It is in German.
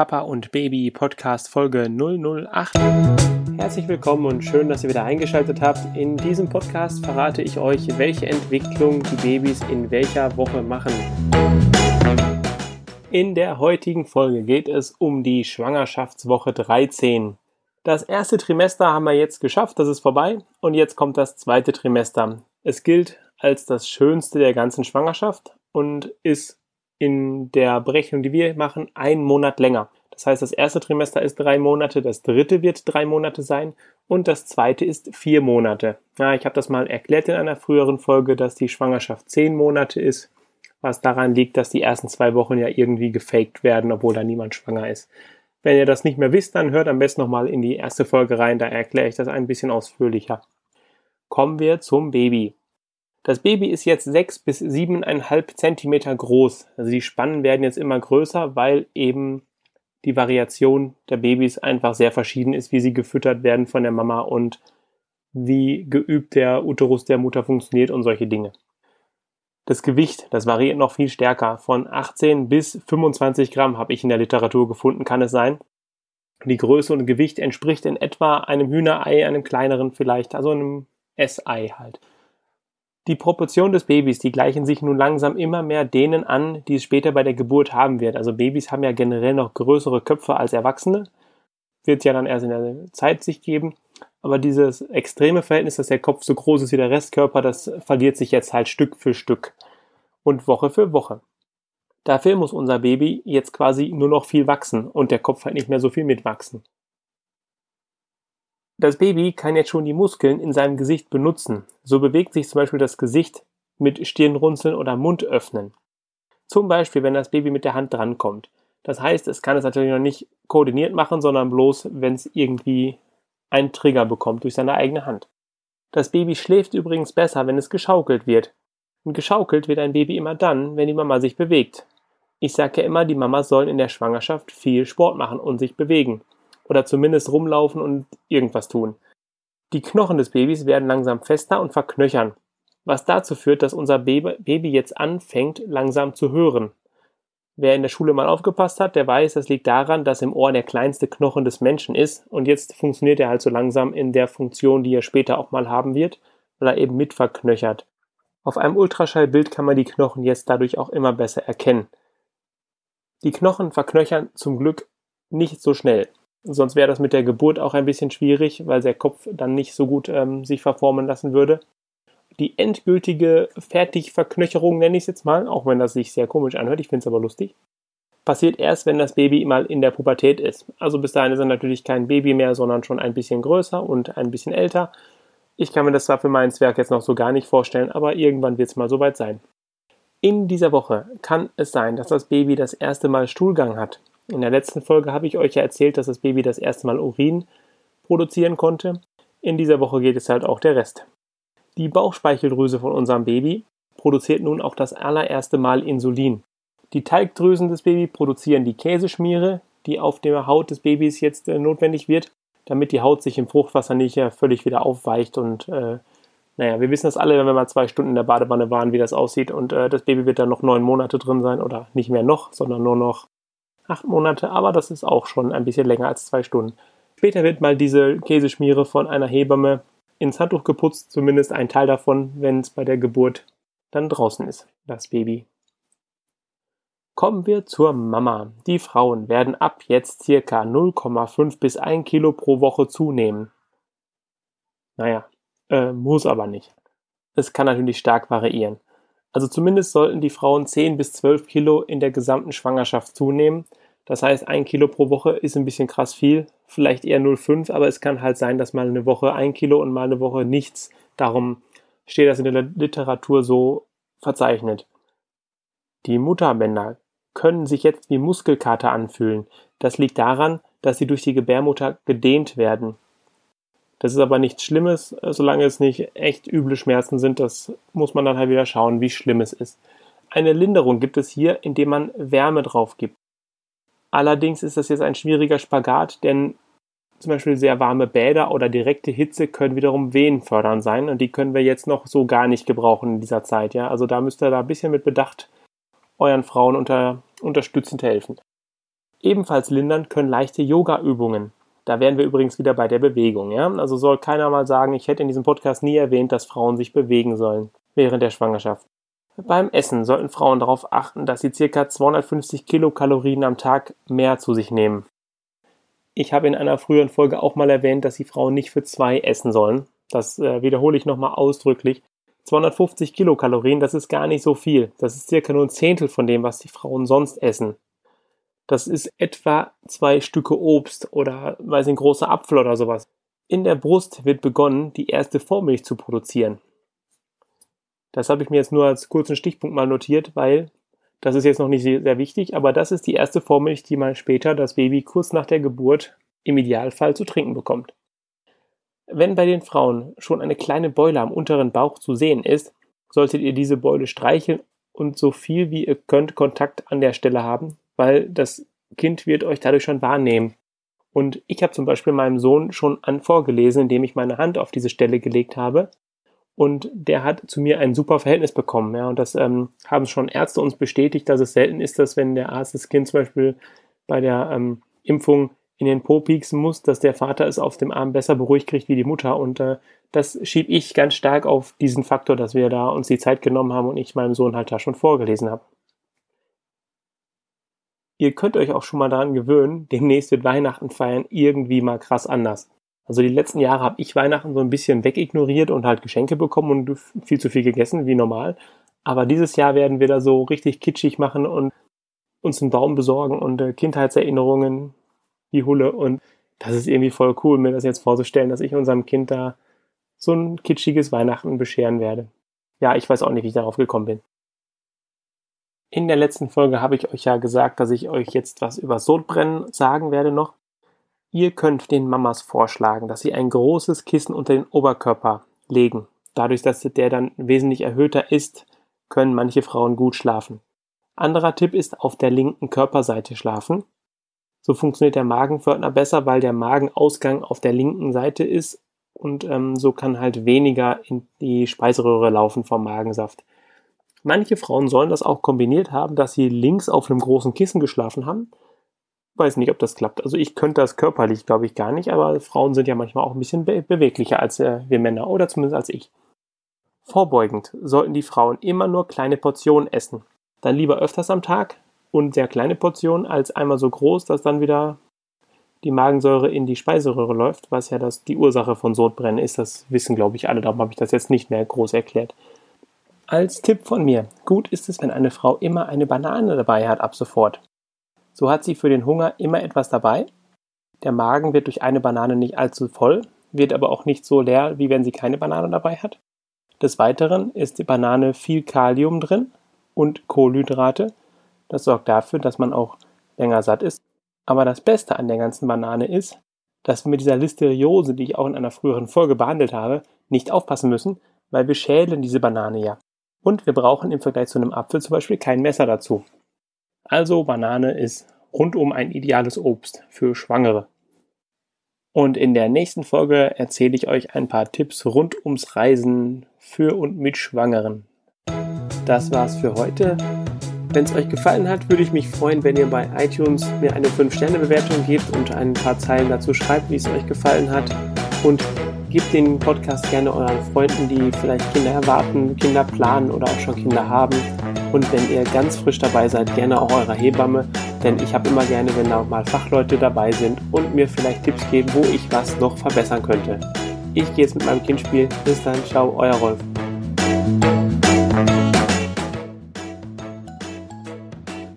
Papa und Baby Podcast Folge 008. Herzlich willkommen und schön, dass ihr wieder eingeschaltet habt. In diesem Podcast verrate ich euch, welche Entwicklung die Babys in welcher Woche machen. In der heutigen Folge geht es um die Schwangerschaftswoche 13. Das erste Trimester haben wir jetzt geschafft, das ist vorbei und jetzt kommt das zweite Trimester. Es gilt als das schönste der ganzen Schwangerschaft und ist in der Berechnung, die wir machen, einen Monat länger. Das heißt, das erste Trimester ist drei Monate, das dritte wird drei Monate sein und das zweite ist vier Monate. Ja, ich habe das mal erklärt in einer früheren Folge, dass die Schwangerschaft zehn Monate ist, was daran liegt, dass die ersten zwei Wochen ja irgendwie gefaked werden, obwohl da niemand schwanger ist. Wenn ihr das nicht mehr wisst, dann hört am besten nochmal in die erste Folge rein, da erkläre ich das ein bisschen ausführlicher. Kommen wir zum Baby. Das Baby ist jetzt sechs bis siebeneinhalb Zentimeter groß. Also die Spannen werden jetzt immer größer, weil eben die Variation der Babys einfach sehr verschieden ist, wie sie gefüttert werden von der Mama und wie geübt der Uterus der Mutter funktioniert und solche Dinge. Das Gewicht, das variiert noch viel stärker. Von 18 bis 25 Gramm habe ich in der Literatur gefunden, kann es sein. Die Größe und Gewicht entspricht in etwa einem Hühnerei, einem kleineren vielleicht, also einem S-Ei halt. Die Proportionen des Babys, die gleichen sich nun langsam immer mehr denen an, die es später bei der Geburt haben wird. Also Babys haben ja generell noch größere Köpfe als Erwachsene. Wird ja dann erst in der Zeit sich geben. Aber dieses extreme Verhältnis, dass der Kopf so groß ist wie der Restkörper, das verliert sich jetzt halt Stück für Stück und Woche für Woche. Dafür muss unser Baby jetzt quasi nur noch viel wachsen und der Kopf halt nicht mehr so viel mitwachsen. Das Baby kann jetzt schon die Muskeln in seinem Gesicht benutzen. So bewegt sich zum Beispiel das Gesicht mit Stirnrunzeln oder Mundöffnen. Zum Beispiel, wenn das Baby mit der Hand drankommt. Das heißt, es kann es natürlich noch nicht koordiniert machen, sondern bloß, wenn es irgendwie einen Trigger bekommt durch seine eigene Hand. Das Baby schläft übrigens besser, wenn es geschaukelt wird. Und geschaukelt wird ein Baby immer dann, wenn die Mama sich bewegt. Ich sage ja immer, die Mamas sollen in der Schwangerschaft viel Sport machen und sich bewegen oder zumindest rumlaufen und irgendwas tun. Die Knochen des Babys werden langsam fester und verknöchern, was dazu führt, dass unser Baby jetzt anfängt langsam zu hören. Wer in der Schule mal aufgepasst hat, der weiß, das liegt daran, dass im Ohr der kleinste Knochen des Menschen ist und jetzt funktioniert er halt so langsam in der Funktion, die er später auch mal haben wird, weil er eben mit verknöchert. Auf einem Ultraschallbild kann man die Knochen jetzt dadurch auch immer besser erkennen. Die Knochen verknöchern zum Glück nicht so schnell. Sonst wäre das mit der Geburt auch ein bisschen schwierig, weil der Kopf dann nicht so gut ähm, sich verformen lassen würde. Die endgültige Fertigverknöcherung nenne ich es jetzt mal, auch wenn das sich sehr komisch anhört, ich finde es aber lustig, passiert erst, wenn das Baby mal in der Pubertät ist. Also bis dahin ist er natürlich kein Baby mehr, sondern schon ein bisschen größer und ein bisschen älter. Ich kann mir das zwar für mein Zwerg jetzt noch so gar nicht vorstellen, aber irgendwann wird es mal soweit sein. In dieser Woche kann es sein, dass das Baby das erste Mal Stuhlgang hat. In der letzten Folge habe ich euch ja erzählt, dass das Baby das erste Mal Urin produzieren konnte. In dieser Woche geht es halt auch der Rest. Die Bauchspeicheldrüse von unserem Baby produziert nun auch das allererste Mal Insulin. Die Teigdrüsen des Babys produzieren die Käseschmiere, die auf der Haut des Babys jetzt äh, notwendig wird, damit die Haut sich im Fruchtwasser nicht äh, völlig wieder aufweicht und äh, naja, wir wissen das alle, wenn wir mal zwei Stunden in der Badewanne waren, wie das aussieht und äh, das Baby wird dann noch neun Monate drin sein oder nicht mehr noch, sondern nur noch acht Monate, aber das ist auch schon ein bisschen länger als zwei Stunden. Später wird mal diese Käseschmiere von einer Hebamme ins Handtuch geputzt, zumindest ein Teil davon, wenn es bei der Geburt dann draußen ist, das Baby. Kommen wir zur Mama. Die Frauen werden ab jetzt circa 0,5 bis 1 Kilo pro Woche zunehmen. Naja, äh, muss aber nicht. Es kann natürlich stark variieren. Also zumindest sollten die Frauen 10 bis 12 Kilo in der gesamten Schwangerschaft zunehmen. Das heißt, ein Kilo pro Woche ist ein bisschen krass viel, vielleicht eher 0,5, aber es kann halt sein, dass mal eine Woche ein Kilo und mal eine Woche nichts. Darum steht das in der Literatur so verzeichnet. Die Mutterbänder können sich jetzt wie Muskelkater anfühlen. Das liegt daran, dass sie durch die Gebärmutter gedehnt werden. Das ist aber nichts Schlimmes, solange es nicht echt üble Schmerzen sind. Das muss man dann halt wieder schauen, wie schlimm es ist. Eine Linderung gibt es hier, indem man Wärme drauf gibt. Allerdings ist das jetzt ein schwieriger Spagat, denn zum Beispiel sehr warme Bäder oder direkte Hitze können wiederum Wehen fördern sein und die können wir jetzt noch so gar nicht gebrauchen in dieser Zeit. Ja? Also da müsst ihr da ein bisschen mit Bedacht euren Frauen unter, unterstützend helfen. Ebenfalls lindern können leichte Yoga-Übungen. Da wären wir übrigens wieder bei der Bewegung. Ja? Also soll keiner mal sagen, ich hätte in diesem Podcast nie erwähnt, dass Frauen sich bewegen sollen während der Schwangerschaft. Beim Essen sollten Frauen darauf achten, dass sie ca. 250 Kilokalorien am Tag mehr zu sich nehmen. Ich habe in einer früheren Folge auch mal erwähnt, dass die Frauen nicht für zwei essen sollen. Das äh, wiederhole ich nochmal ausdrücklich. 250 Kilokalorien, das ist gar nicht so viel. Das ist circa nur ein Zehntel von dem, was die Frauen sonst essen. Das ist etwa zwei Stücke Obst oder, weiß ein großer Apfel oder sowas. In der Brust wird begonnen, die erste Vormilch zu produzieren. Das habe ich mir jetzt nur als kurzen Stichpunkt mal notiert, weil das ist jetzt noch nicht sehr, wichtig, aber das ist die erste Vormilch, die man später das Baby kurz nach der Geburt im Idealfall zu trinken bekommt. Wenn bei den Frauen schon eine kleine Beule am unteren Bauch zu sehen ist, solltet ihr diese Beule streicheln und so viel wie ihr könnt Kontakt an der Stelle haben, weil das Kind wird euch dadurch schon wahrnehmen. Und ich habe zum Beispiel meinem Sohn schon an vorgelesen, indem ich meine Hand auf diese Stelle gelegt habe und der hat zu mir ein super Verhältnis bekommen. Ja, und das ähm, haben schon Ärzte uns bestätigt, dass es selten ist, dass wenn der Arzt das Kind zum Beispiel bei der ähm, Impfung in den Po pieksen muss, dass der Vater es auf dem Arm besser beruhigt kriegt wie die Mutter. Und äh, das schiebe ich ganz stark auf diesen Faktor, dass wir da uns die Zeit genommen haben und ich meinem Sohn halt da schon vorgelesen habe. Ihr könnt euch auch schon mal daran gewöhnen, demnächst wird Weihnachten feiern irgendwie mal krass anders. Also die letzten Jahre habe ich Weihnachten so ein bisschen wegignoriert und halt Geschenke bekommen und viel zu viel gegessen, wie normal. Aber dieses Jahr werden wir da so richtig kitschig machen und uns einen Baum besorgen und äh, Kindheitserinnerungen wie Hulle. Und das ist irgendwie voll cool, mir das jetzt vorzustellen, dass ich unserem Kind da so ein kitschiges Weihnachten bescheren werde. Ja, ich weiß auch nicht, wie ich darauf gekommen bin. In der letzten Folge habe ich euch ja gesagt, dass ich euch jetzt was über Sodbrennen sagen werde noch. Ihr könnt den Mamas vorschlagen, dass sie ein großes Kissen unter den Oberkörper legen. Dadurch, dass der dann wesentlich erhöhter ist, können manche Frauen gut schlafen. Anderer Tipp ist auf der linken Körperseite schlafen. So funktioniert der Magenpförtner besser, weil der Magenausgang auf der linken Seite ist und ähm, so kann halt weniger in die Speiseröhre laufen vom Magensaft. Manche Frauen sollen das auch kombiniert haben, dass sie links auf einem großen Kissen geschlafen haben weiß nicht, ob das klappt. Also ich könnte das körperlich, glaube ich, gar nicht, aber Frauen sind ja manchmal auch ein bisschen be beweglicher als äh, wir Männer oder zumindest als ich. Vorbeugend sollten die Frauen immer nur kleine Portionen essen. Dann lieber öfters am Tag und sehr kleine Portionen als einmal so groß, dass dann wieder die Magensäure in die Speiseröhre läuft, was ja das, die Ursache von Sodbrennen ist. Das wissen, glaube ich, alle. Darum habe ich das jetzt nicht mehr groß erklärt. Als Tipp von mir, gut ist es, wenn eine Frau immer eine Banane dabei hat ab sofort. So hat sie für den Hunger immer etwas dabei. Der Magen wird durch eine Banane nicht allzu voll, wird aber auch nicht so leer, wie wenn sie keine Banane dabei hat. Des Weiteren ist die Banane viel Kalium drin und Kohlenhydrate. Das sorgt dafür, dass man auch länger satt ist. Aber das Beste an der ganzen Banane ist, dass wir mit dieser Listeriose, die ich auch in einer früheren Folge behandelt habe, nicht aufpassen müssen, weil wir schälen diese Banane ja. Und wir brauchen im Vergleich zu einem Apfel zum Beispiel kein Messer dazu. Also Banane ist rundum ein ideales Obst für Schwangere. Und in der nächsten Folge erzähle ich euch ein paar Tipps rund ums Reisen für und mit Schwangeren. Das war's für heute. Wenn es euch gefallen hat, würde ich mich freuen, wenn ihr bei iTunes mir eine 5-Sterne-Bewertung gebt und ein paar Zeilen dazu schreibt, wie es euch gefallen hat. Und gebt den Podcast gerne euren Freunden, die vielleicht Kinder erwarten, Kinder planen oder auch schon Kinder haben. Und wenn ihr ganz frisch dabei seid, gerne auch eurer Hebamme, denn ich habe immer gerne, wenn da mal Fachleute dabei sind und mir vielleicht Tipps geben, wo ich was noch verbessern könnte. Ich gehe jetzt mit meinem Kind spielen. Bis dann, ciao, euer Rolf.